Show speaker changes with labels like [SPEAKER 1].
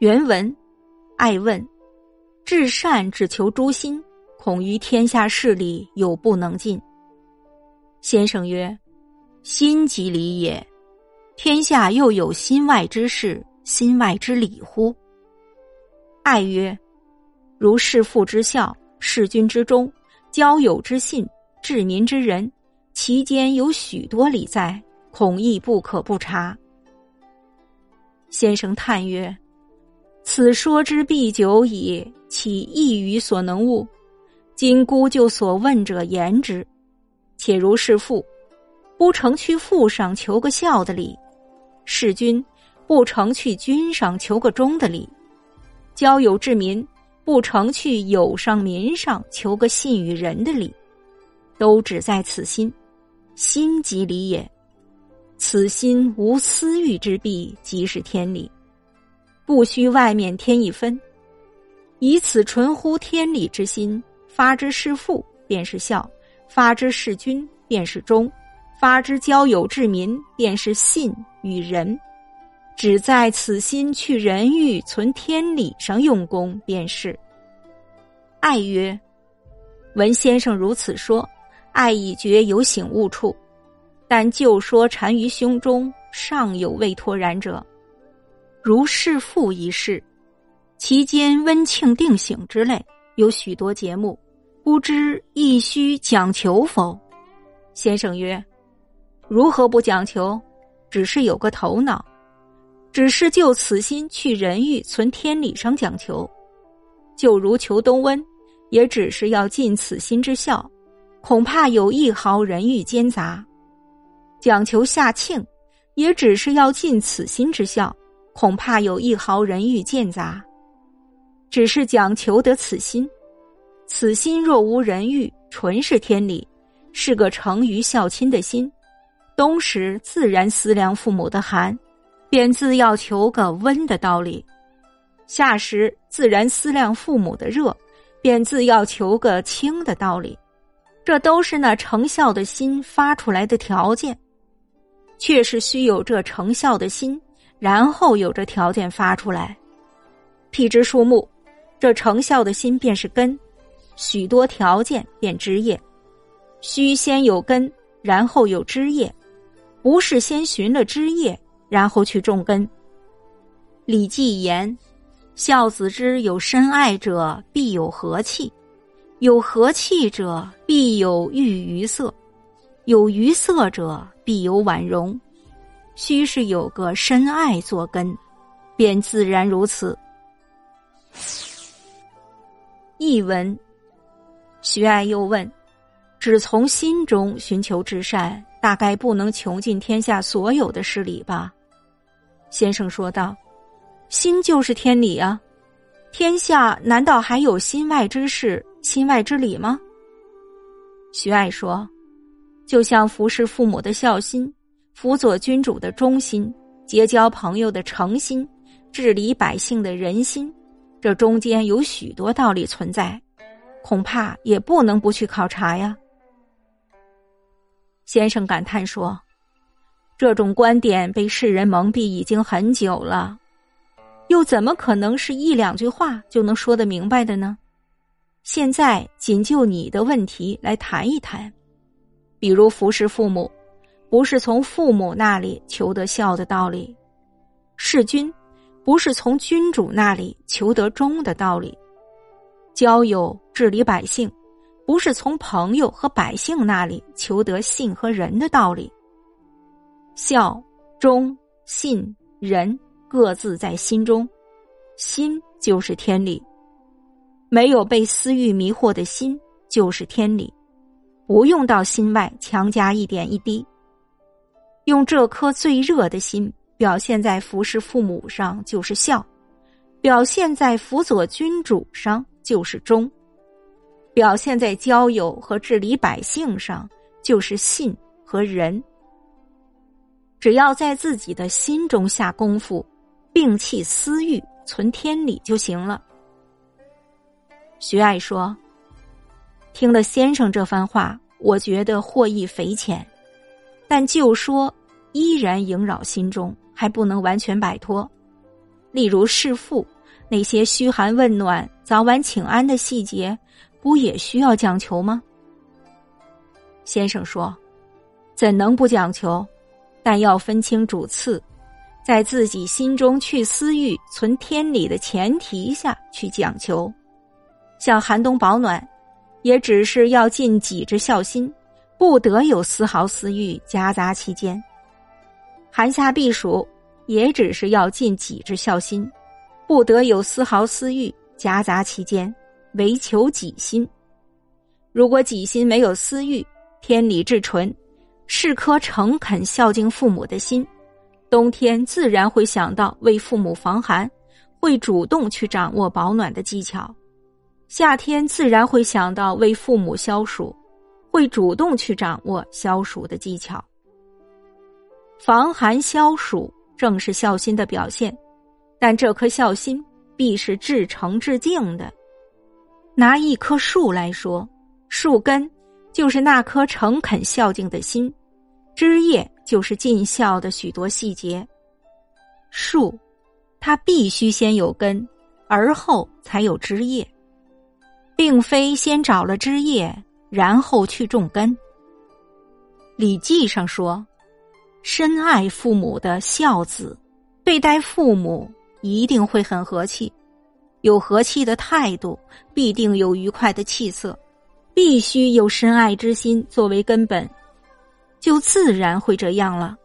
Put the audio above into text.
[SPEAKER 1] 原文：爱问，至善只求诛心，恐于天下事理有不能尽。先生曰：“心即理也。天下又有心外之事，心外之理乎？”爱曰：“如弑父之孝，弑君之忠，交友之信，治民之仁，其间有许多理在，恐亦不可不察。”先生叹曰：“此说之必久矣，岂异于所能悟？今姑就所问者言之。且如是父，不成去父上求个孝的理；事君，不成去君上求个忠的理；交友治民，不成去友上民上求个信与仁的理。都只在此心，心即理也。”此心无私欲之弊，即是天理，不须外面添一分。以此纯乎天理之心，发之弑父便是孝，发之弑君便是忠，发之交友治民便是信与仁。只在此心去人欲存天理上用功，便是。爱曰：闻先生如此说，爱已觉有醒悟处。但就说缠于胸中，尚有未脱然者，如弑父一事，其间温庆定省之类，有许多节目，不知亦须讲求否？先生曰：如何不讲求？只是有个头脑，只是就此心去人欲存天理上讲求，就如求冬温，也只是要尽此心之孝，恐怕有一毫人欲奸杂。讲求夏庆，也只是要尽此心之孝，恐怕有一毫人欲见杂。只是讲求得此心，此心若无人欲，纯是天理，是个成于孝亲的心。冬时自然思量父母的寒，便自要求个温的道理；夏时自然思量父母的热，便自要求个清的道理。这都是那成孝的心发出来的条件。却是须有这成效的心，然后有这条件发出来。辟之树木，这成效的心便是根，许多条件便枝叶。须先有根，然后有枝叶，不是先寻了枝叶，然后去种根。礼记言：“孝子之有深爱者，必有和气；有和气者，必有欲于色；有于色者。”必有婉容，须是有个深爱作根，便自然如此。译文：徐爱又问：只从心中寻求至善，大概不能穷尽天下所有的事理吧？先生说道：“心就是天理啊，天下难道还有心外之事、心外之理吗？”徐爱说。就像服侍父母的孝心，辅佐君主的忠心，结交朋友的诚心，治理百姓的人心，这中间有许多道理存在，恐怕也不能不去考察呀。先生感叹说：“这种观点被世人蒙蔽已经很久了，又怎么可能是一两句话就能说得明白的呢？现在仅就你的问题来谈一谈。”比如服侍父母，不是从父母那里求得孝的道理；弑君，不是从君主那里求得忠的道理；交友治理百姓，不是从朋友和百姓那里求得信和仁的道理。孝、忠、信、仁各自在心中，心就是天理。没有被私欲迷惑的心，就是天理。不用到心外强加一点一滴，用这颗最热的心表现在服侍父母上就是孝，表现在辅佐君主上就是忠，表现在交友和治理百姓上就是信和仁。只要在自己的心中下功夫，摒弃私欲，存天理就行了。徐爱说。听了先生这番话，我觉得获益匪浅，但就说依然萦绕心中，还不能完全摆脱。例如弑父，那些嘘寒问暖、早晚请安的细节，不也需要讲求吗？先生说：“怎能不讲求？但要分清主次，在自己心中去私欲、存天理的前提下去讲求。像寒冬保暖，也只是要尽己之孝心，不得有丝毫私欲夹杂其间。寒夏避暑。”也只是要尽己之孝心，不得有丝毫私欲夹杂其间，唯求己心。如果己心没有私欲，天理至纯，是颗诚恳孝敬父母的心，冬天自然会想到为父母防寒，会主动去掌握保暖的技巧；夏天自然会想到为父母消暑，会主动去掌握消暑的技巧。防寒消暑。正是孝心的表现，但这颗孝心必是至诚至敬的。拿一棵树来说，树根就是那颗诚恳孝敬的心，枝叶就是尽孝的许多细节。树，它必须先有根，而后才有枝叶，并非先找了枝叶，然后去种根。《礼记》上说。深爱父母的孝子，对待父母一定会很和气，有和气的态度，必定有愉快的气色，必须有深爱之心作为根本，就自然会这样了。